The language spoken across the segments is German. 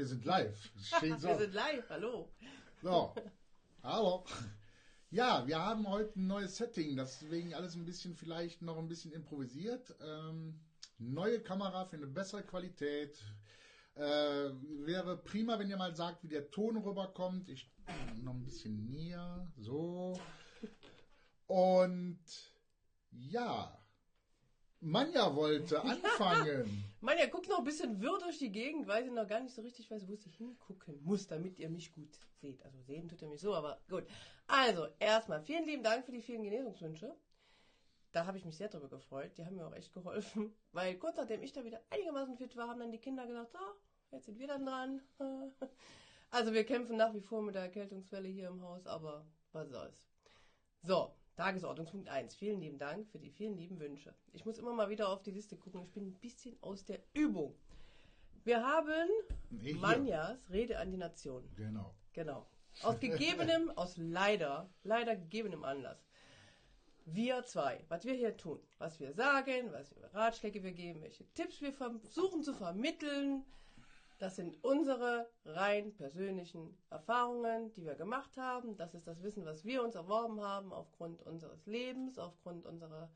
Wir sind live. Wir sind live, hallo. So, hallo. Ja, wir haben heute ein neues Setting, deswegen alles ein bisschen vielleicht noch ein bisschen improvisiert. Ähm, neue Kamera für eine bessere Qualität. Äh, wäre prima, wenn ihr mal sagt, wie der Ton rüberkommt. Ich noch ein bisschen näher, so. Und ja, Manja wollte anfangen. Manja guckt noch ein bisschen wirr durch die Gegend, weil sie noch gar nicht so richtig weiß, wo sie hingucken muss, damit ihr mich gut seht. Also sehen tut ihr mich so, aber gut. Also, erstmal vielen lieben Dank für die vielen Genesungswünsche. Da habe ich mich sehr drüber gefreut. Die haben mir auch echt geholfen. Weil kurz nachdem ich da wieder einigermaßen fit war, haben dann die Kinder gesagt, so, jetzt sind wir dann dran. Also wir kämpfen nach wie vor mit der Erkältungswelle hier im Haus, aber was soll's. So, Tagesordnungspunkt 1. Vielen lieben Dank für die vielen lieben Wünsche. Ich muss immer mal wieder auf die Liste gucken. Ich bin ein bisschen aus der Übung. Wir haben Nee. Manjas Rede an die Nation. Genau. Genau. Aus gegebenem, aus leider, leider gegebenem Anlass. Wir zwei, was wir hier tun, was wir sagen, was für Ratschläge wir geben, welche Tipps wir versuchen zu vermitteln, das sind unsere rein persönlichen Erfahrungen, die wir gemacht haben. Das ist das Wissen, was wir uns erworben haben aufgrund unseres Lebens, aufgrund unserer,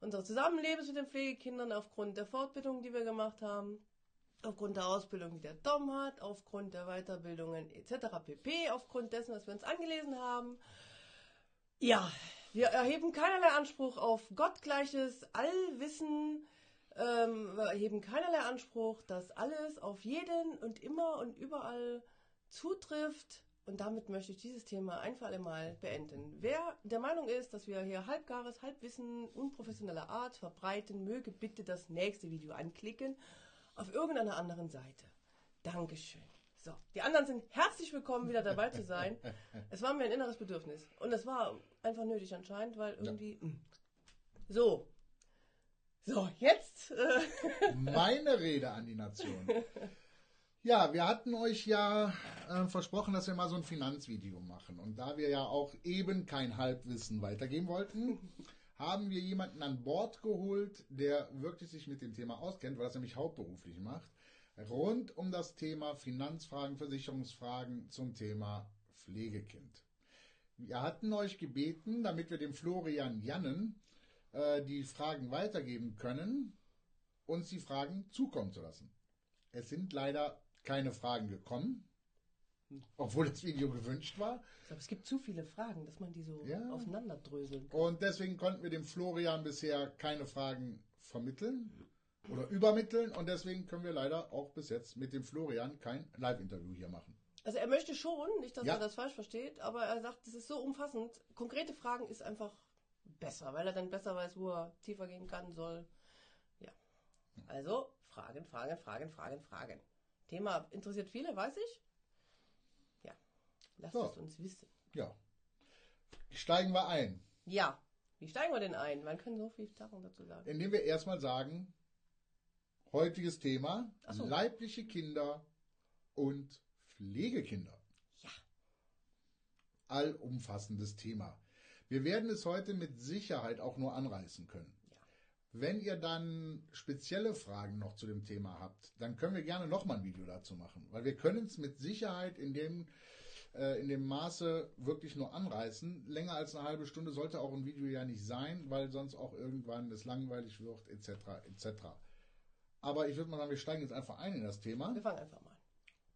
unseres Zusammenlebens mit den Pflegekindern, aufgrund der Fortbildung, die wir gemacht haben, aufgrund der Ausbildung, die der Tom hat, aufgrund der Weiterbildungen etc. pp, aufgrund dessen, was wir uns angelesen haben. Ja, wir erheben keinerlei Anspruch auf gottgleiches Allwissen, ähm, wir erheben keinerlei Anspruch, dass alles auf jeden und immer und überall zutrifft. Und damit möchte ich dieses Thema ein für alle Mal beenden. Wer der Meinung ist, dass wir hier halbgares Halbwissen unprofessioneller Art verbreiten, möge bitte das nächste Video anklicken auf irgendeiner anderen Seite. Dankeschön. So, die anderen sind herzlich willkommen, wieder dabei zu sein. Es war mir ein inneres Bedürfnis. Und es war einfach nötig anscheinend, weil irgendwie. mm. So. So, jetzt. Äh, Meine Rede an die Nation. Ja, wir hatten euch ja äh, versprochen, dass wir mal so ein Finanzvideo machen. Und da wir ja auch eben kein Halbwissen weitergeben wollten, haben wir jemanden an Bord geholt, der wirklich sich mit dem Thema auskennt, weil es nämlich hauptberuflich macht, rund um das Thema Finanzfragen, Versicherungsfragen zum Thema Pflegekind. Wir hatten euch gebeten, damit wir dem Florian Jannen äh, die Fragen weitergeben können, uns die Fragen zukommen zu lassen. Es sind leider keine Fragen gekommen, obwohl das Video gewünscht war. ich glaube, es gibt zu viele Fragen, dass man die so Ja. aufeinanderdröseln kann. Und deswegen konnten wir dem Florian bisher keine Fragen vermitteln oder übermitteln. Und deswegen können wir leider auch bis jetzt mit dem Florian kein Live-Interview hier machen. Also er möchte schon, nicht, dass Ja. er das falsch versteht, aber er sagt, das ist so umfassend. Konkrete Fragen ist einfach besser, weil er dann besser weiß, wo er tiefer gehen kann, soll. Ja. Also, Fragen, Fragen, Fragen, Fragen, Fragen. Thema interessiert viele, weiß ich. Ja. Lasst So. es uns wissen. Ja. Steigen wir ein, Ja. Wie steigen wir denn ein? Man kann so viel Sachen dazu sagen. indem wir erstmal sagen, heutiges Thema, so. leibliche Kinder und Pflegekinder. Ja. allumfassendes Thema. Wir werden es heute mit Sicherheit auch nur anreißen können. Ja. Wenn ihr dann spezielle Fragen noch zu dem Thema habt, dann können wir gerne nochmal ein Video dazu machen, weil wir können es mit Sicherheit in dem, äh, in dem Maße wirklich nur anreißen. Länger als eine halbe Stunde sollte auch ein Video ja nicht sein, weil sonst auch irgendwann es langweilig wird, etc. etc. Aber ich würde mal sagen, wir steigen jetzt einfach ein in das Thema. Wir fangen einfach mal an.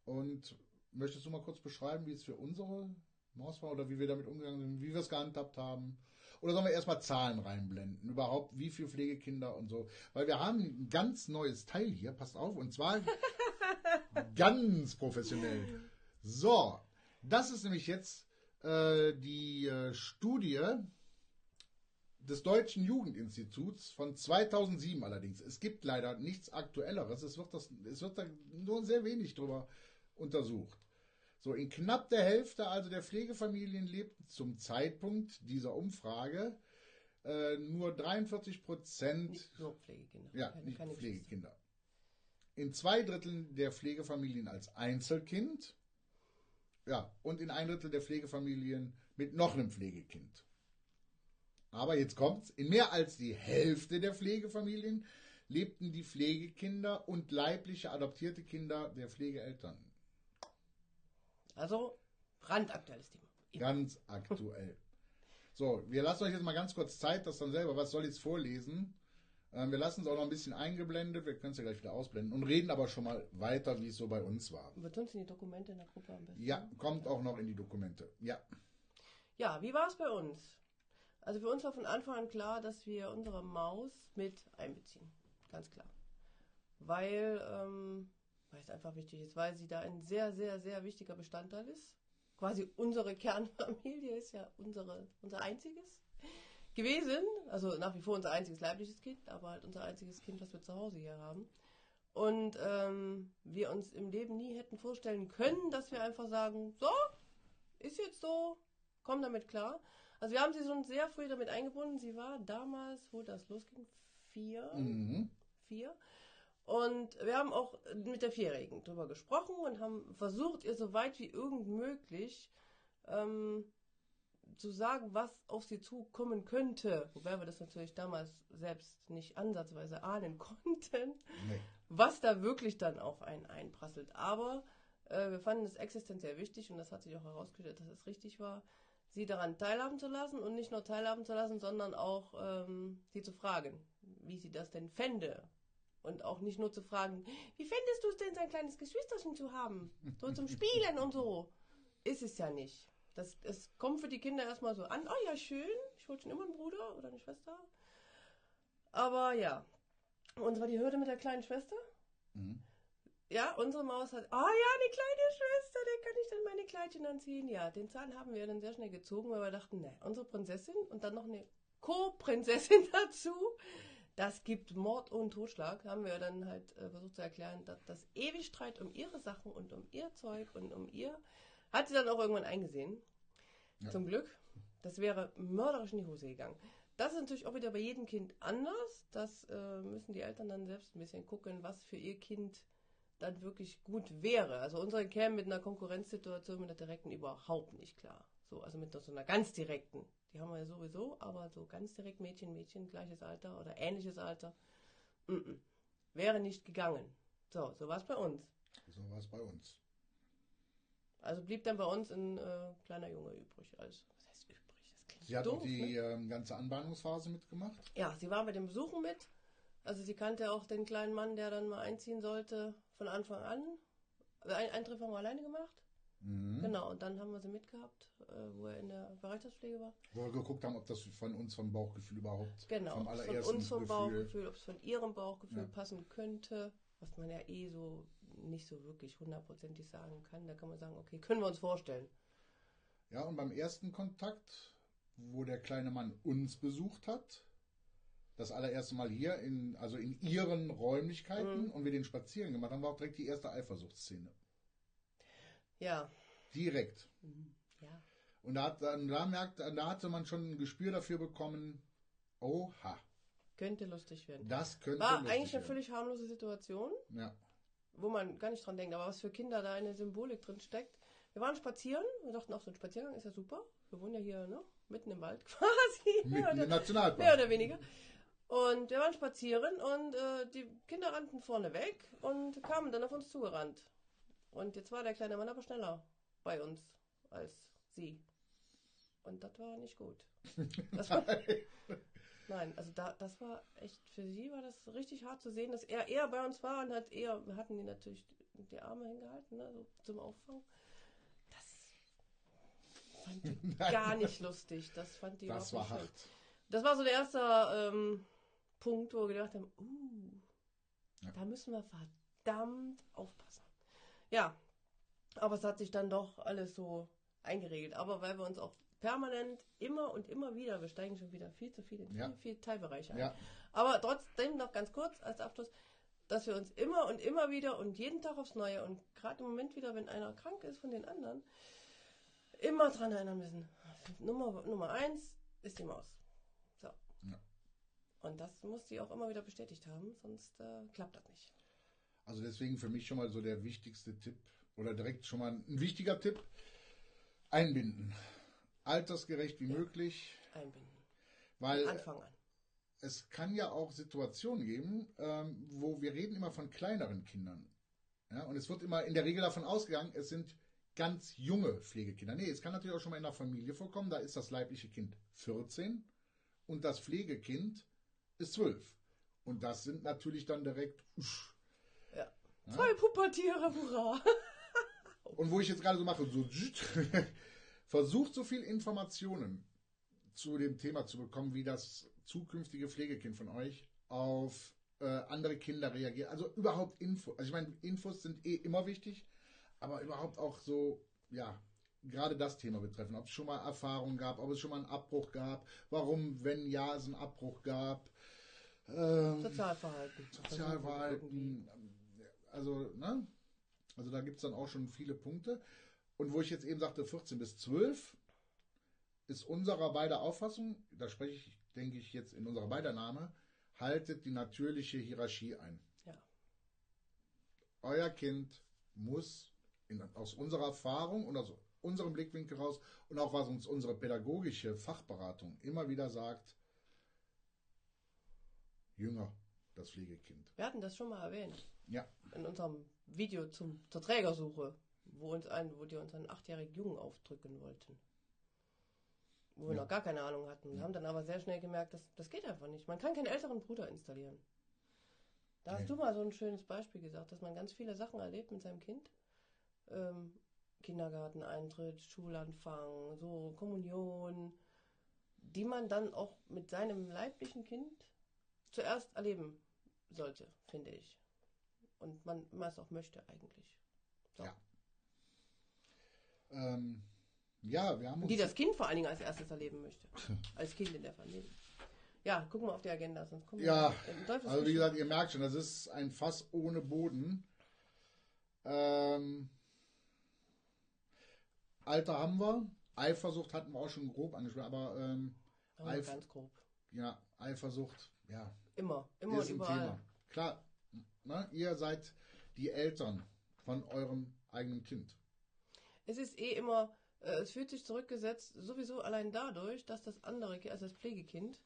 Und möchtest du mal kurz beschreiben, wie es für unsere Maus war oder wie wir damit umgegangen sind, wie wir es gehandhabt haben? Oder sollen wir erstmal Zahlen reinblenden? Überhaupt, wie viele Pflegekinder und so? Weil wir haben ein ganz neues Teil hier, passt auf, und zwar ganz professionell. So, das ist nämlich jetzt äh, die äh, Studie des Deutschen Jugendinstituts von 2007 allerdings. Es gibt leider nichts Aktuelleres. Es wird, das, es wird da nur sehr wenig drüber untersucht. So, in knapp der Hälfte also der Pflegefamilien lebten zum Zeitpunkt dieser Umfrage äh, nur 43 Prozent Nicht nur Pflegekinder. ja, Keine- nicht keine Pflegekinder. In zwei Dritteln der Pflegefamilien als Einzelkind. Ja, und in ein Drittel der Pflegefamilien mit noch einem Pflegekind. Aber jetzt kommt's. In mehr als die Hälfte der Pflegefamilien lebten die Pflegekinder und leibliche adoptierte Kinder der Pflegeeltern Also, brandaktuelles Thema. Ganz aktuell. So, wir lassen euch jetzt mal ganz kurz Zeit, das dann selber, was soll ich jetzt vorlesen? Ähm, wir lassen es auch noch ein bisschen eingeblendet, wir können es ja gleich wieder ausblenden und reden aber schon mal weiter, wie es so bei uns war. Wird uns in die Dokumente in der Gruppe am besten? Ja, kommt auch noch in die Dokumente. Ja. Ja, wie war es bei uns? Also für uns war von Anfang an klar, dass wir unsere Maus mit einbeziehen. Ganz klar. Weil, ähm, weil es einfach wichtig ist, weil sie da ein sehr, sehr, sehr wichtiger Bestandteil ist. Quasi unsere Kernfamilie ist ja unsere, unser einziges gewesen. Also nach wie vor unser einziges leibliches Kind, aber halt unser einziges Kind, was wir zu Hause hier haben. Und ähm, wir uns im Leben nie hätten vorstellen können, dass wir einfach sagen, so, ist jetzt so, komm damit klar. Also wir haben sie schon sehr früh damit eingebunden. Sie war damals, wo das losging, vier. Mhm. Vier. Und wir haben auch mit der Vierjährigen drüber gesprochen und haben versucht, ihr so weit wie irgend möglich ähm, zu sagen, was auf sie zukommen könnte. Wobei wir das natürlich damals selbst nicht ansatzweise ahnen konnten, Nee. was da wirklich dann auf einen einprasselt. Aber äh, wir fanden es existenziell wichtig und das hat sich auch herausgestellt, dass es richtig war, sie daran teilhaben zu lassen und nicht nur teilhaben zu lassen, sondern auch ähm, sie zu fragen, wie sie das denn fände. Und auch nicht nur zu fragen, wie fändest du es denn, sein kleines Geschwisterchen zu haben? So zum Spielen und so. Ist es ja nicht. Das, es kommt für die Kinder erstmal so an, oh ja, schön, ich wollte schon immer einen Bruder oder eine Schwester. Aber ja, uns war die Hürde mit der kleinen Schwester. Mhm. Ja, unsere Maus hat, ah ja, eine kleine Schwester, der kann ich dann meine Kleidchen anziehen. Ja, den Zahn haben wir dann sehr schnell gezogen, weil wir dachten, ne, unsere Prinzessin und dann noch eine Co-Prinzessin dazu. Das gibt Mord und Totschlag, haben wir dann halt äh, versucht zu erklären, dass das ewig Streit um ihre Sachen und um ihr Zeug und um ihr, hat sie dann auch irgendwann eingesehen. Ja. Zum Glück. Das wäre mörderisch in die Hose gegangen. Das ist natürlich auch wieder bei jedem Kind anders. Das äh, müssen die Eltern dann selbst ein bisschen gucken, was für ihr Kind dann wirklich gut wäre. Also unsere kämen mit einer Konkurrenzsituation mit der direkten überhaupt nicht klar. So, also mit so einer ganz direkten. Die haben wir ja sowieso, aber so ganz direkt Mädchen, Mädchen, gleiches Alter oder ähnliches Alter. Mm -mm. Wäre nicht gegangen. So, so war es bei uns. So war es bei uns. Also blieb dann bei uns ein äh, kleiner Junge übrig. Also, was heißt übrig? Das klingt Sie hat doof, die ne? ähm, ganze Anbahnungsphase mitgemacht. Ja, sie war bei den Besuchen mit. Also sie kannte auch den kleinen Mann, der dann mal einziehen sollte, von Anfang an. Ein Eintritt haben wir alleine gemacht. Mhm. Genau, und dann haben wir sie mitgehabt, äh, wo er in der Bereitschaftspflege war. Wo wir geguckt haben, ob das von uns vom Bauchgefühl überhaupt Genau, vom es von allerersten uns vom Gefühl. Bauchgefühl, ob es von ihrem Bauchgefühl Ja. passen könnte, was man ja eh so nicht so wirklich hundertprozentig sagen kann. Da kann man sagen, okay, können wir uns vorstellen. Ja, und beim ersten Kontakt, wo der kleine Mann uns besucht hat, das allererste Mal hier, in, also in ihren Räumlichkeiten, Mhm. und wir den spazieren gemacht haben, war auch direkt die erste Eifersuchtsszene. Ja. Direkt. Mhm. Ja. Und da, hat, da, merkt, da hatte man schon ein Gespür dafür bekommen, oha, Könnte lustig werden. das könnte War lustig eigentlich eine werden. völlig harmlose Situation. Ja. wo man gar nicht dran denkt, aber was für Kinder da eine Symbolik drin steckt. Wir waren spazieren, wir dachten auch, so ein Spaziergang ist ja super. Wir wohnen ja hier, ne? Mitten im Wald quasi. Mitten mehr, im oder, Nationalpark. mehr oder weniger. Und wir waren spazieren und äh, die Kinder rannten vorne weg und kamen dann auf uns zugerannt. Und jetzt war der kleine Mann aber schneller bei uns als sie. Und das war nicht gut. War, Nein, also da, das war echt, für sie war das richtig hart zu sehen, dass er eher bei uns war und hat eher, wir hatten die natürlich die Arme hingehalten, ne, so zum Auffang. Das fand die gar nicht lustig. Das fand die das war hart. Das war so der erste ähm, Punkt, wo wir gedacht haben, uh, Ja. da müssen wir verdammt aufpassen. Ja, aber es hat sich dann doch alles so eingeregelt. Aber weil wir uns auch permanent immer und immer wieder, wir steigen schon wieder viel zu viel in Ja. viel, viel Teilbereiche ein. Ja, Aber trotzdem noch ganz kurz als Abschluss, dass wir uns immer und immer wieder und jeden Tag aufs Neue und gerade im Moment wieder, wenn einer krank ist von den anderen, immer dran erinnern müssen. Nummer, Nummer eins ist die Maus. So. Ja. Und das muss sie auch immer wieder bestätigt haben, sonst äh, klappt das nicht. Also deswegen für mich schon mal so der wichtigste Tipp oder direkt schon mal ein wichtiger Tipp. Einbinden. Altersgerecht wie möglich, Einbinden. weil Anfang an. es kann ja auch Situationen geben, ähm, wo wir reden immer von kleineren Kindern. Ja, und es wird immer in der Regel davon ausgegangen, es sind ganz junge Pflegekinder. Nee, es kann natürlich auch schon mal in der Familie vorkommen. Da ist das leibliche Kind 14 und das Pflegekind ist 12. Und das sind natürlich dann direkt. Usch, Ja. Zwei Pubertiere, hurra! Und wo ich jetzt gerade so mache, so versucht so viel Informationen zu dem Thema zu bekommen, wie das zukünftige Pflegekind von euch auf äh, andere Kinder reagiert. Also überhaupt Info. Also ich meine, Infos sind eh immer wichtig, aber überhaupt auch so, ja, gerade das Thema betreffen. Ob es schon mal Erfahrungen gab, ob es schon mal einen Abbruch gab, warum, wenn ja, es einen Abbruch gab. Ähm, Sozialverhalten. Sozialverhalten, also, ne? Also da gibt es dann auch schon viele Punkte. Und wo ich jetzt eben sagte, 14 bis 12 ist unserer beider Auffassung, da spreche ich, denke ich, jetzt in unserer beider Name, haltet die natürliche Hierarchie ein. Ja. Euer Kind muss in, aus unserer Erfahrung und aus unserem Blickwinkel raus und auch was uns unsere pädagogische Fachberatung immer wieder sagt, jünger das Pflegekind. Wir hatten das schon mal erwähnt. Ja. In unserem Video zum, zur Trägersuche, wo uns ein, wo die uns einen achtjährigen Jungen aufdrücken wollten. Wo wir Ja. noch gar keine Ahnung hatten. Wir haben dann aber sehr schnell gemerkt, dass, das geht einfach nicht. Man kann keinen älteren Bruder installieren. Da Nee. hast du mal so ein schönes Beispiel gesagt, dass man ganz viele Sachen erlebt mit seinem Kind. Ähm, Kindergarteneintritt, Schulanfang, so Kommunion, die man dann auch mit seinem leiblichen Kind zuerst erleben sollte, finde ich. Und man, es auch möchte eigentlich. So. Ja. Ähm, ja, wir haben. Die das Kind vor allen Dingen als erstes erleben möchte. Als Kind in der Familie. Ja, gucken wir auf die Agenda, sonst kommen Ja, wir Teufels also wie gesagt, ihr merkt schon, das ist ein Fass ohne Boden. Ähm, Alter haben wir. Eifersucht hatten wir auch schon grob angesprochen, aber ähm, Aber ganz grob. ja, Eifersucht, ja, Immer, immer ist und ein überall. Thema. Klar, ne, ihr seid die Eltern von eurem eigenen Kind. Es ist eh immer, äh, es fühlt sich zurückgesetzt, sowieso allein dadurch, dass das andere, also das Pflegekind,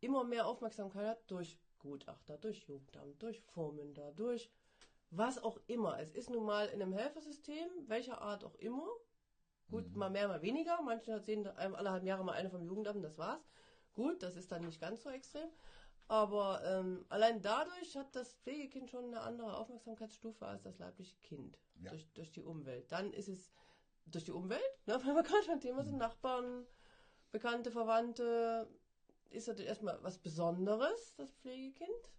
immer mehr Aufmerksamkeit hat durch Gutachter, durch Jugendamt, durch Vormünder, durch was auch immer. Es ist nun mal in einem Helfersystem, welcher Art auch immer. Gut, mal mehr, mal weniger. Manche sehen alle halben Jahre mal eine vom Jugendamt, das war's. Gut, das ist dann nicht ganz so extrem. Aber ähm, allein dadurch hat das Pflegekind schon eine andere Aufmerksamkeitsstufe als das leibliche Kind. Ja. Durch, durch die Umwelt. Dann ist es durch die Umwelt, ne, weil wir gerade beim Thema sind, Nachbarn, Bekannte, Verwandte, ist natürlich erstmal was Besonderes, das Pflegekind.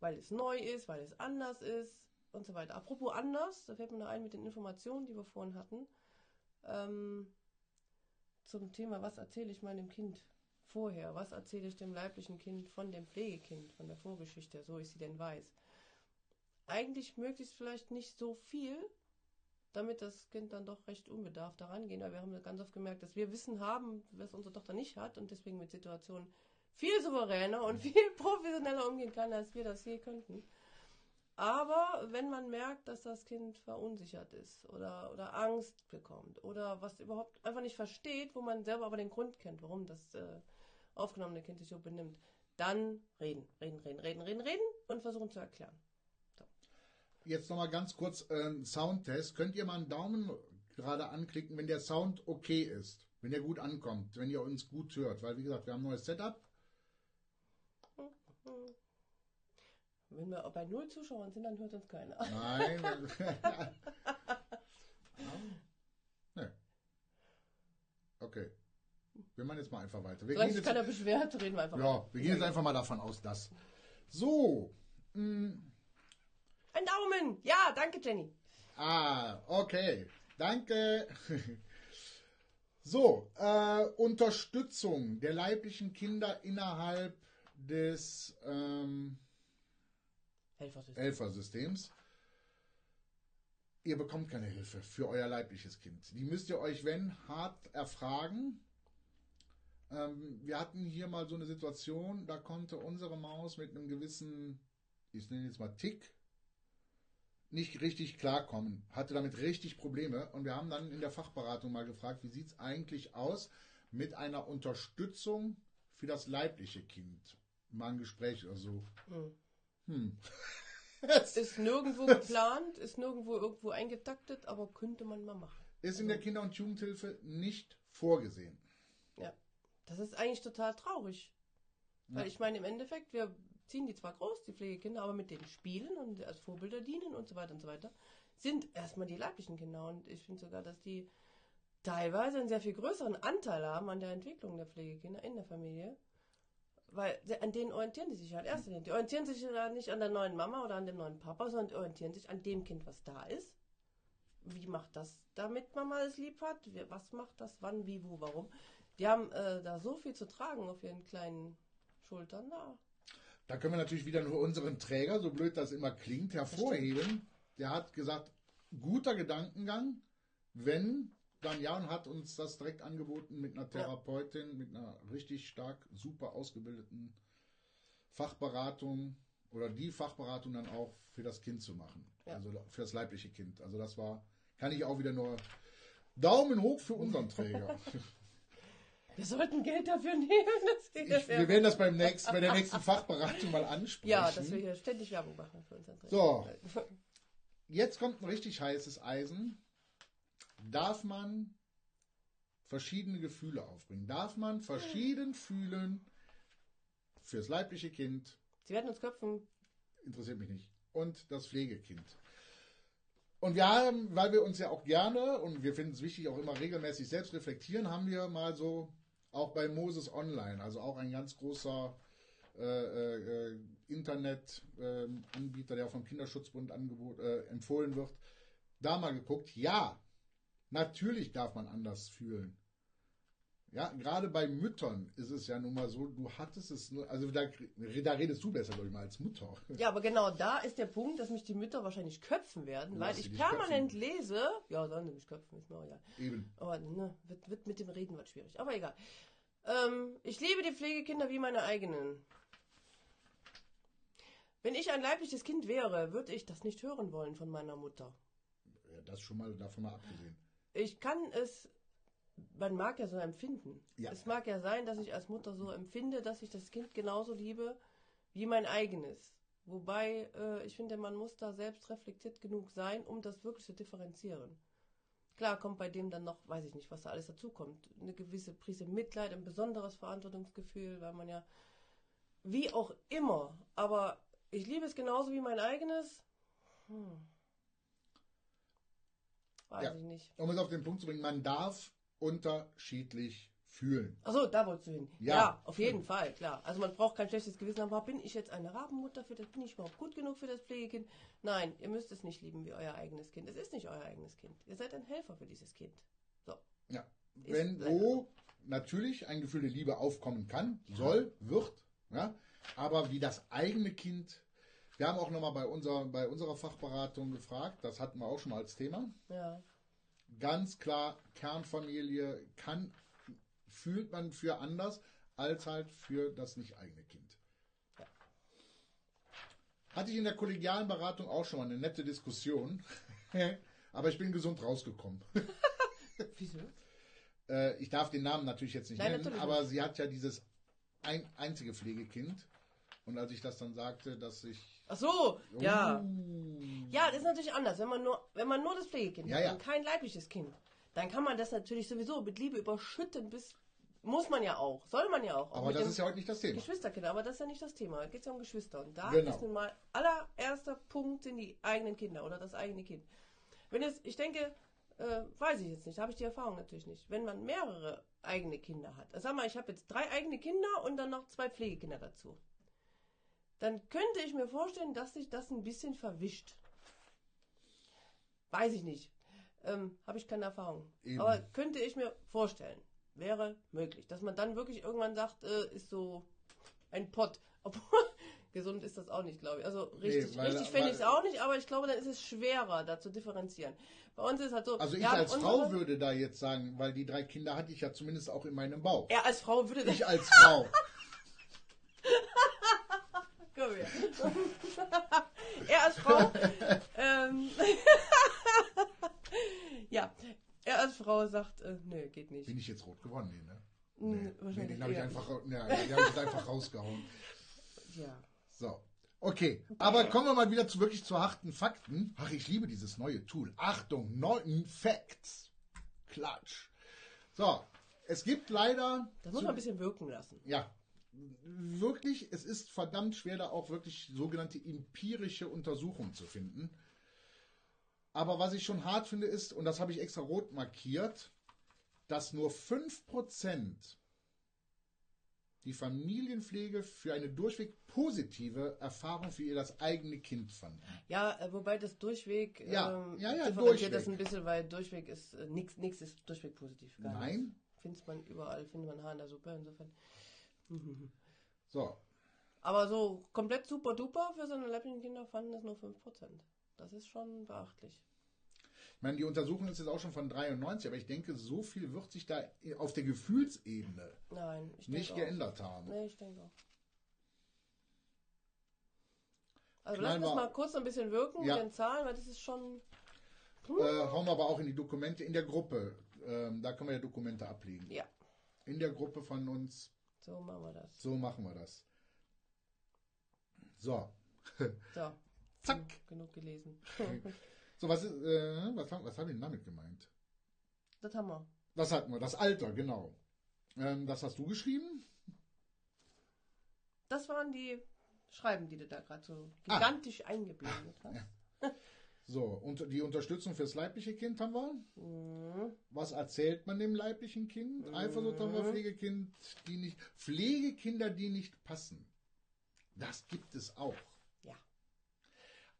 Weil es neu ist, weil es anders ist und so weiter. Apropos anders, da fällt mir noch ein mit den Informationen, die wir vorhin hatten. Ähm, zum Thema, was erzähle ich meinem Kind vorher? Was erzähle ich dem leiblichen Kind von dem Pflegekind, von der Vorgeschichte, so ich sie denn weiß? Eigentlich möglichst vielleicht nicht so viel, damit das Kind dann doch recht unbedarft daran gehen, weil wir haben ganz oft gemerkt, dass wir Wissen haben, was unsere Tochter nicht hat und deswegen mit Situationen viel souveräner und viel professioneller umgehen kann, als wir das je könnten. Aber wenn man merkt, dass das Kind verunsichert ist oder, oder Angst bekommt oder was überhaupt einfach nicht versteht, wo man selber aber den Grund kennt, warum das äh, aufgenommene Kind sich so benimmt, dann reden, reden, reden, reden, reden, reden und versuchen zu erklären. Jetzt nochmal ganz kurz ähm, Soundtest. Könnt ihr mal einen Daumen gerade anklicken, wenn der Sound okay ist, wenn der gut ankommt, wenn ihr uns gut hört? Weil, wie gesagt, wir haben ein neues Setup. Wenn wir bei null Zuschauern sind, dann hört uns keiner. Nein. ne. Okay. Wir machen jetzt mal einfach weiter. Wir Solange gehen jetzt, keiner beschwert, reden wir einfach. ja, wir gehen jetzt einfach mal davon aus, dass. So. mm, Ein Daumen! Ja, danke, Jenny. Ah, okay. Danke. So, äh, Unterstützung der leiblichen Kinder innerhalb des ähm, Helfersystem. Helfersystems. Ihr bekommt keine Hilfe für euer leibliches Kind. Die müsst ihr euch, wenn, hart erfragen. Ähm, wir hatten hier mal so eine Situation, da konnte unsere Maus mit einem gewissen, ich nenne jetzt mal Tick, nicht richtig klarkommen, hatte damit richtig Probleme und wir haben dann in der Fachberatung mal gefragt, wie sieht es eigentlich aus mit einer Unterstützung für das leibliche Kind? Mal ein Gespräch oder so. Hm. Hm. Ist nirgendwo geplant, ist nirgendwo irgendwo eingetaktet, aber könnte man mal machen. Ist in der Kinder- und Jugendhilfe nicht vorgesehen. Das ist eigentlich total traurig. Weil Ja. ich meine, im Endeffekt, wir ziehen die zwar groß, die Pflegekinder, aber mit den Spielen und als Vorbilder dienen und so weiter und so weiter, sind erstmal die leiblichen Kinder. Und ich finde sogar, dass die teilweise einen sehr viel größeren Anteil haben an der Entwicklung der Pflegekinder in der Familie. Weil an denen orientieren die sich erster Linie. Die orientieren sich ja nicht an der neuen Mama oder an dem neuen Papa, sondern die orientieren sich an dem Kind, was da ist. Wie macht das, damit Mama es lieb hat? Was macht das, wann, wie, wo, warum? Die haben äh, da so viel zu tragen auf ihren kleinen Schultern da. Da können wir natürlich wieder nur unseren Träger, so blöd das immer klingt, hervorheben. Der hat gesagt, guter Gedankengang, wenn, dann ja, und hat uns das direkt angeboten mit einer Therapeutin, mit einer richtig stark, super ausgebildeten Fachberatung oder die Fachberatung dann auch für das Kind zu machen. Ja. Also für das leibliche Kind. Also das war, kann ich auch wieder nur Daumen hoch für unseren Träger. Wir sollten Geld dafür nehmen. Das geht Ich, wir werden das beim nächsten, bei der nächsten Fachberatung mal ansprechen. ja, dass wir hier ständig Werbung machen für unseren Träger. So. Jetzt kommt ein richtig heißes Eisen. Darf man verschiedene Gefühle aufbringen? Darf man verschieden fühlen fürs leibliche Kind? Sie werden uns köpfen. Interessiert mich nicht. Und das Pflegekind. Und wir haben, weil wir uns ja auch gerne und wir finden es wichtig, auch immer regelmäßig selbst reflektieren, haben wir mal so auch bei Moses Online, also auch ein ganz großer äh, äh, äh, Internet-Anbieter, der auch vom Kinderschutzbund angebot, äh, empfohlen wird, da mal geguckt. Ja, natürlich darf man anders fühlen. Ja, gerade bei Müttern ist es ja nun mal so, du hattest es nur, also da, da redest du besser, glaube ich mal, als Mutter. Ja, aber genau da ist der Punkt, dass mich die Mütter wahrscheinlich köpfen werden, Du weil ich permanent lese. Ja, sollen sie mich köpfen, ist mir auch egal. Eben. Aber ne, wird, wird mit dem Reden was schwierig. Aber egal. Ähm, ich liebe die Pflegekinder wie meine eigenen. Wenn ich ein leibliches Kind wäre, würde ich das nicht hören wollen von meiner Mutter. Ja, das schon mal davon mal abgesehen. Ich kann es, man mag ja so empfinden. Ja. Es mag ja sein, dass ich als Mutter so empfinde, dass ich das Kind genauso liebe wie mein eigenes. Wobei äh, ich finde, man muss da selbst reflektiert genug sein, um das wirklich zu differenzieren. Klar kommt bei dem dann noch, weiß ich nicht, was da alles dazu kommt, eine gewisse Prise Mitleid, ein besonderes Verantwortungsgefühl, weil man ja, wie auch immer, aber ich liebe es genauso wie mein eigenes. Hm. Weiß Ja. ich nicht. Um es auf den Punkt zu bringen, man darf unterschiedlich fühlen. Achso, da wolltest du hin. Ja. Ja, auf jeden Fall, klar. Also man braucht kein schlechtes Gewissen haben, bin ich jetzt eine Rabenmutter für das, bin ich überhaupt gut genug für das Pflegekind? Nein, ihr müsst es nicht lieben wie euer eigenes Kind. Es ist nicht euer eigenes Kind. Ihr seid ein Helfer für dieses Kind. So. Ja. Ist Wenn wo natürlich ein Gefühl der Liebe aufkommen kann, soll, wird, ja, aber wie das eigene Kind. Wir haben auch nochmal bei, unser, bei unserer Fachberatung gefragt, das hatten wir auch schon mal als Thema. Ja. Ganz klar, Kernfamilie kann, fühlt man für anders als halt für das nicht eigene Kind. Hatte ich in der kollegialen Beratung auch schon mal eine nette Diskussion, aber ich bin gesund rausgekommen. Wieso? Äh, ich darf den Namen natürlich jetzt nicht Nein, nennen, aber nicht. sie hat ja dieses ein, einzige Pflegekind. Und als ich das dann sagte, dass ich. Ach so, ja. Ja, das ist natürlich anders. Wenn man nur, wenn man nur das Pflegekind Ja, hat ja. und kein leibliches Kind, dann kann man das natürlich sowieso mit Liebe überschütten, bis muss man ja auch, soll man ja auch. auch aber das ist ja heute nicht das Thema. Geschwisterkinder, aber das ist ja nicht das Thema. Da geht es ja um Geschwister. Und da Genau. ist nun mal allererster Punkt sind die eigenen Kinder oder das eigene Kind. Wenn es, ich denke, äh, weiß ich jetzt nicht, habe ich die Erfahrung natürlich nicht. Wenn man mehrere eigene Kinder hat, also sag mal, ich habe jetzt drei eigene Kinder und dann noch zwei Pflegekinder dazu, dann könnte ich mir vorstellen, dass sich das ein bisschen verwischt. Weiß ich nicht. Ähm, habe ich keine Erfahrung. Eben. Aber könnte ich mir vorstellen. Wäre möglich. Dass man dann wirklich irgendwann sagt, äh, ist so ein Pott. Obwohl, gesund ist das auch nicht, glaube ich. Also richtig, weil- richtig fände ich es auch nicht, aber ich glaube, dann ist es schwerer, da zu differenzieren. Bei uns ist es halt so. Also ich als Frau würde da jetzt sagen, weil die drei Kinder hatte ich ja zumindest auch in meinem Bauch. Er als Frau würde Ich als Frau. Komm her. er als Frau. ähm, ja, er als Frau sagt, äh, nö, geht nicht. Bin ich jetzt rot geworden? Nee, ne? Mm, Nee, nee den habe ich einfach, ja, den hab ich einfach rausgehauen. Ja. So. Okay, aber kommen wir mal wieder zu wirklich zu harten Fakten. Ach, ich liebe dieses neue Tool. Achtung, neuen Facts. Klatsch. So, es gibt leider. Das muss man ein bisschen wirken lassen. Ja, wirklich, es ist verdammt schwer, da auch wirklich sogenannte empirische Untersuchungen zu finden. Aber was ich schon hart finde, ist, und das habe ich extra rot markiert, dass nur 5% die Familienpflege für eine durchweg positive Erfahrung für ihr das eigene Kind fanden. Ja, äh, wobei das Durchweg Ja, ähm, ja, ja, Durchweg. das ein bisschen, weil Durchweg ist äh, nichts nix ist Durchweg positiv. Nein. Findet man überall, findet man Haar in der Suppe, insofern. So, Aber so komplett super duper für seine leiblichen Kinder fanden das nur 5%. Das ist schon beachtlich. ich meine, die Untersuchung ist jetzt auch schon von 93, aber ich denke, so viel wird sich da auf der Gefühlsebene Nein, ich nicht denke auch. geändert haben. Nee, ich denke auch. Also Klein lass uns mal kurz ein bisschen wirken Ja. mit den Zahlen, weil das ist schon. Äh, hauen wir aber auch in die Dokumente in der Gruppe. Ähm, da können wir ja Dokumente ablegen. Ja, In der Gruppe von uns. so machen wir das. So machen wir das. So. So, Zack. genug gelesen. So, was, ist, äh, was, haben- was haben wir denn damit gemeint? das haben wir. Das hatten wir, das Alter, genau. Ähm, das hast du geschrieben? Das waren die Schreiben, die du da gerade so Ah. gigantisch eingeblendet hast. So, und die Unterstützung fürs leibliche Kind haben wir. Mhm. Was erzählt man dem leiblichen Kind? Eifersucht haben wir Mhm. Pflegekind, die nicht, Pflegekinder, die nicht passen. Das gibt es auch.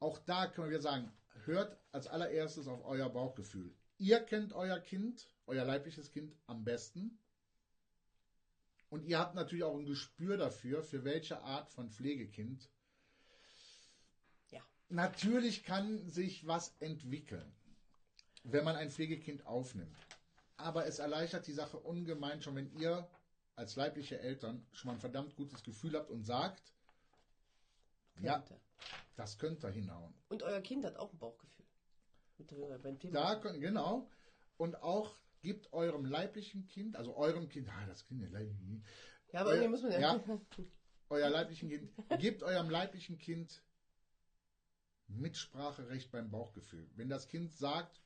Auch da können wir sagen, hört als allererstes auf euer Bauchgefühl. Ihr kennt euer Kind, euer leibliches Kind am besten. Und ihr habt natürlich auch ein Gespür dafür, für welche Art von Pflegekind. Ja. Natürlich kann sich was entwickeln, wenn man ein Pflegekind aufnimmt. Aber es erleichtert die Sache ungemein schon, wenn ihr als leibliche Eltern schon mal ein verdammt gutes Gefühl habt und sagt, ja, Das könnte hinhauen. Und euer Kind hat auch ein Bauchgefühl. Mit, äh, beim Thema. Da können, genau. Und auch gibt eurem leiblichen Kind, also eurem Kind, ah, das Kind, ja, aber euer- muss man ja. ja. euer leiblichen Kind, gebt eurem leiblichen Kind Mitspracherecht beim Bauchgefühl. Wenn das Kind sagt,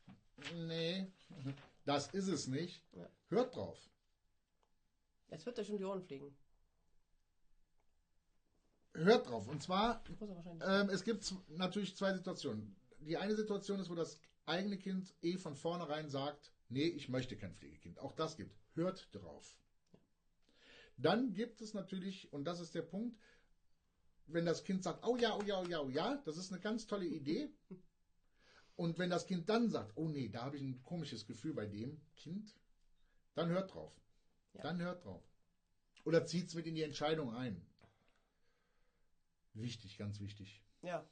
nee, das ist es nicht, Ja. hört drauf. Es wird euch um die Ohren fliegen. Hört drauf. Und zwar, ähm, es gibt natürlich zwei Situationen. Die eine Situation ist, wo das eigene Kind eh von vornherein sagt, nee, ich möchte kein Pflegekind. Auch das gibt. Hört drauf. Dann gibt es natürlich, und das ist der Punkt, wenn das Kind sagt, oh ja, oh ja, oh ja, oh ja, das ist eine ganz tolle Idee. Und wenn das Kind dann sagt, oh nee, da habe ich ein komisches Gefühl bei dem Kind, dann hört drauf. Ja. Dann hört drauf. Oder zieht es mit in die Entscheidung ein. Wichtig, ganz wichtig. Ja.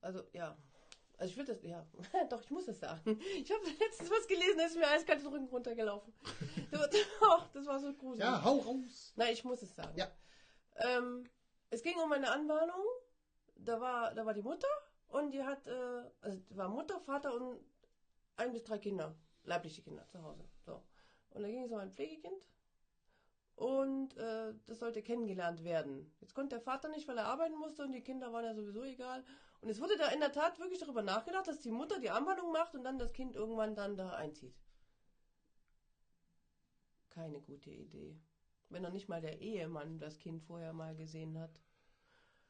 Also, ja. Also ich würde das, ja, doch, ich muss das sagen. Ich habe letztens was gelesen, da ist mir eiskalt den Rücken runtergelaufen. Doch, das war so gruselig. Ja, hau raus. Nein, ich muss es sagen. Ja. Ähm, es ging um eine Anwarnung. Da war, da war die Mutter und die hat, äh, also war Mutter, Vater und ein bis drei Kinder, leibliche Kinder zu Hause. So. Und da ging es um ein Pflegekind und äh, das sollte kennengelernt werden. Jetzt konnte der Vater nicht, weil er arbeiten musste und die Kinder waren ja sowieso egal. Und es wurde da in der Tat wirklich darüber nachgedacht, dass die Mutter die Anwarnung macht und dann das Kind irgendwann dann da einzieht. Keine gute Idee. Wenn noch nicht mal der Ehemann das Kind vorher mal gesehen hat.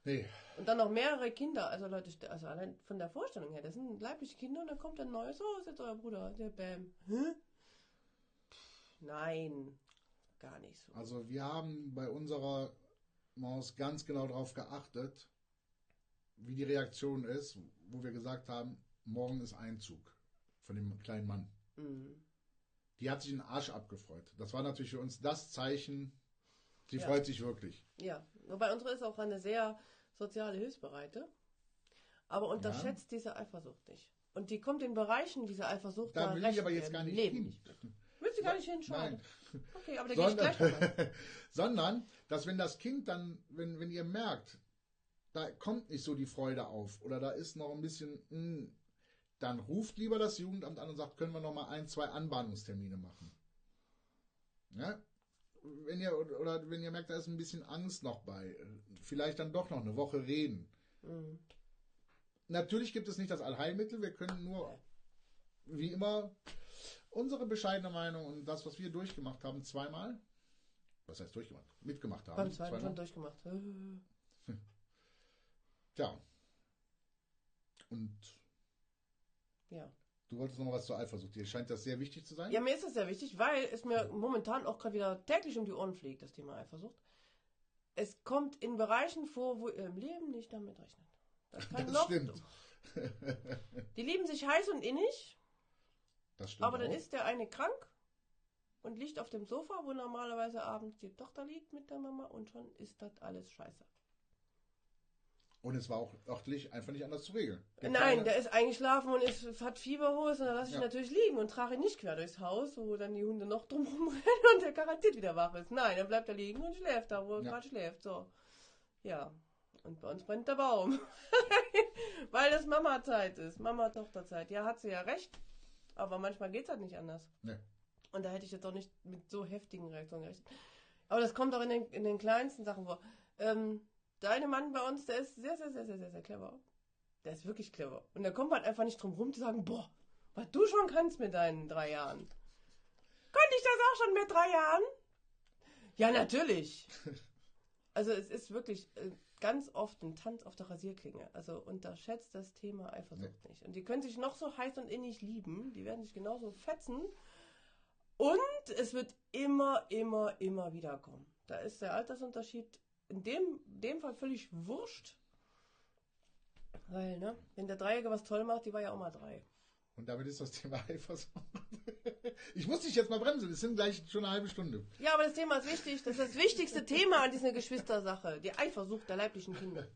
Nee, Und dann noch mehrere Kinder, also Leute, also allein von der Vorstellung her, das sind leibliche Kinder und dann kommt ein neues, oh, ist jetzt euer Bruder, der Bam. Hä? Nein, gar nicht so. also wir haben bei unserer Maus ganz genau darauf geachtet, wie die Reaktion ist, wo wir gesagt haben, morgen ist Einzug von dem kleinen Mann. Mhm. Die hat sich den Arsch abgefreut. Das war natürlich für uns das Zeichen, sie Ja. freut sich wirklich. Ja, wobei unsere ist auch eine sehr soziale Hilfsbereite, aber unterschätzt diese Eifersucht nicht. Und die kommt in Bereichen dieser Eifersucht Da will ich aber jetzt gar nicht Leben hin. nicht mit. Willst du gar nicht hinschauen? Nein. Okay, aber da gehe ich Sondern, gleich nochmal. sondern, dass wenn das Kind dann, wenn, wenn ihr merkt, da kommt nicht so die Freude auf oder da ist noch ein bisschen, mh, dann ruft lieber das Jugendamt an und sagt, können wir noch mal ein, zwei Anbahnungstermine machen. Ja? wenn ihr oder wenn ihr merkt, da ist ein bisschen Angst noch bei, vielleicht dann doch noch eine Woche reden. Mhm. Natürlich gibt es nicht das Allheilmittel, wir können nur wie immer unsere bescheidene Meinung und das, was wir durchgemacht haben, zweimal. Was heißt durchgemacht? Mitgemacht haben. Beim zweiten zweimal. schon durchgemacht. Äh. Tja. Und Ja. du wolltest noch mal was zur Eifersucht. Dir scheint das sehr wichtig zu sein? Ja, mir ist das sehr wichtig, weil es mir momentan auch gerade wieder täglich um die Ohren fliegt, das Thema Eifersucht. Es kommt in Bereichen vor, wo ihr im Leben nicht damit rechnet. Das kann Das noch. stimmt. Die lieben sich heiß und innig, Das stimmt. aber dann auch. ist der eine krank und liegt auf dem Sofa, wo normalerweise abends die Tochter liegt mit der Mama und schon ist das alles scheiße. Und es war auch örtlich einfach nicht anders zu regeln. Der Nein, Kleine- der ist eingeschlafen und ist, hat Fieberhose und dann lasse ich Ja. natürlich liegen und trage ihn nicht quer durchs Haus, wo dann die Hunde noch drumherum rennen und der garantiert wieder wach ist. Nein, dann bleibt er liegen und schläft da, wo er Ja. gerade schläft. So. Ja. Und bei uns brennt der Baum. Weil das Mama-Zeit ist. Mama-Tochter-Zeit. Ja, hat sie ja recht. Aber manchmal geht es halt nicht anders. Nee. Und da hätte ich jetzt auch nicht mit so heftigen Reaktionen gerechnet. Aber das kommt auch in den, in den kleinsten Sachen vor. Ähm, der eine Mann bei uns, der ist sehr, sehr, sehr, sehr, sehr, sehr clever. Der ist wirklich clever. Und da kommt man einfach nicht drum rum zu sagen, boah, was du schon kannst mit deinen drei Jahren. Könnte ich das auch schon mit drei Jahren? Ja, natürlich. Also es ist wirklich äh, ganz oft ein Tanz auf der Rasierklinge. Also unterschätzt das Thema Eifersucht nicht. Und die können sich noch so heiß und innig lieben. Die werden sich genauso fetzen. Und es wird immer, immer, immer wieder kommen. Da ist der Altersunterschied in dem, dem Fall völlig wurscht. Weil, ne, wenn der Dreijährige was toll macht, die war ja auch mal drei. Und damit ist das Thema Eifersucht. Ich muss dich jetzt mal bremsen, es sind gleich schon eine halbe Stunde. Ja, aber das Thema ist wichtig. Das ist das wichtigste Thema an dieser Geschwistersache. Die Eifersucht der leiblichen Kinder.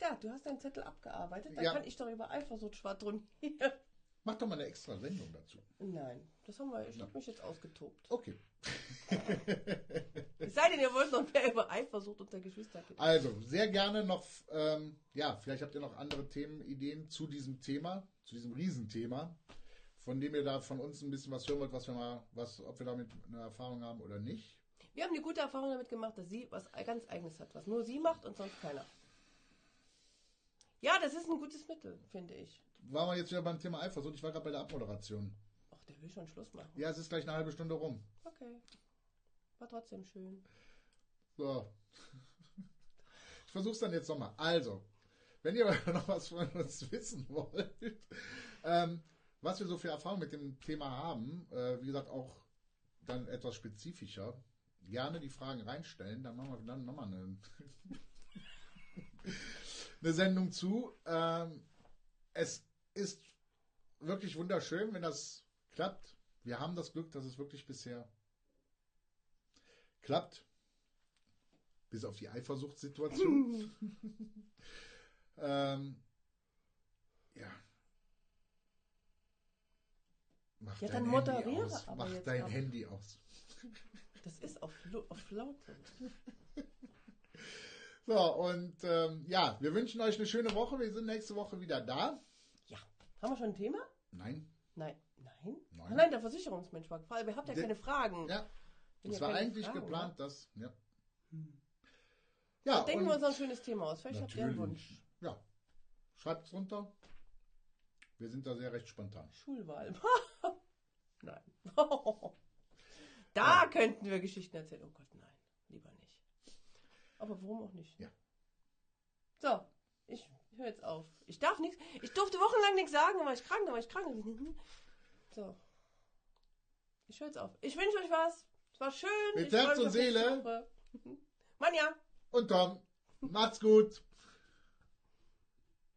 Ja, du hast deinen Zettel abgearbeitet. Da Ja. kann ich doch über Eifersucht schwadronieren. Mach doch mal eine extra Sendung dazu. Nein, das haben wir. Ich habe mich jetzt ausgetobt. Okay. Es sei denn, ihr wollt noch mehr über Eifersucht unter Geschwistern. Also, sehr gerne noch, ähm, ja, vielleicht habt ihr noch andere Themenideen zu diesem Thema, zu diesem Riesenthema, von dem ihr da von uns ein bisschen was hören wollt, was wir mal, was, ob wir damit eine Erfahrung haben oder nicht. Wir haben die gute Erfahrung damit gemacht, dass sie was ganz Eigenes hat, was nur sie macht und sonst keiner. Ja, das ist ein gutes Mittel, finde ich. Waren wir jetzt wieder beim Thema Eifersucht? Ich war gerade bei der Abmoderation. Ach, der will schon Schluss machen. Ja, es ist gleich eine halbe Stunde rum. Okay. War trotzdem schön. So. Ich versuch's dann jetzt nochmal. Also, wenn ihr noch was von uns wissen wollt, ähm, was wir so für Erfahrungen mit dem Thema haben, äh, wie gesagt, auch dann etwas spezifischer, gerne die Fragen reinstellen, dann machen wir dann nochmal eine, eine Sendung zu. Ähm, es ist wirklich wunderschön, wenn das klappt. Wir haben das Glück, dass es wirklich bisher klappt. Bis auf die Eifersuchtssituation. ähm, ja. Mach Ja, dein dann Handy aus. aber Mach dein. Handy aus. Das ist auf, auf laut. So, und ähm, ja, wir wünschen euch eine schöne Woche. Wir sind nächste Woche wieder da. Ja. Haben wir schon ein Thema? Nein. Nein. Nein? Nein. Ach nein, der Versicherungsmensch war gefragt. Ihr habt ja keine Fragen. Ja, Wenn es war eigentlich Fragen geplant, habt, dass. Ja. Hm. Ja, Denken wir uns ein schönes Thema aus. Vielleicht habt ihr einen Wunsch. Ja. Schreibt's runter. Wir sind da sehr recht spontan. Schulwahl. nein. da könnten wir Geschichten erzählen. Oh Gott, nein. Lieber nicht. Aber warum auch nicht? Ja. So, ich höre jetzt auf. Ich darf nichts. Ich durfte wochenlang nichts sagen, war ich krank, war ich krank. So. Ich höre jetzt auf. Ich wünsche euch was. Es war schön. Mit Ich Herz und Seele. Manja. Und Tom, macht's gut.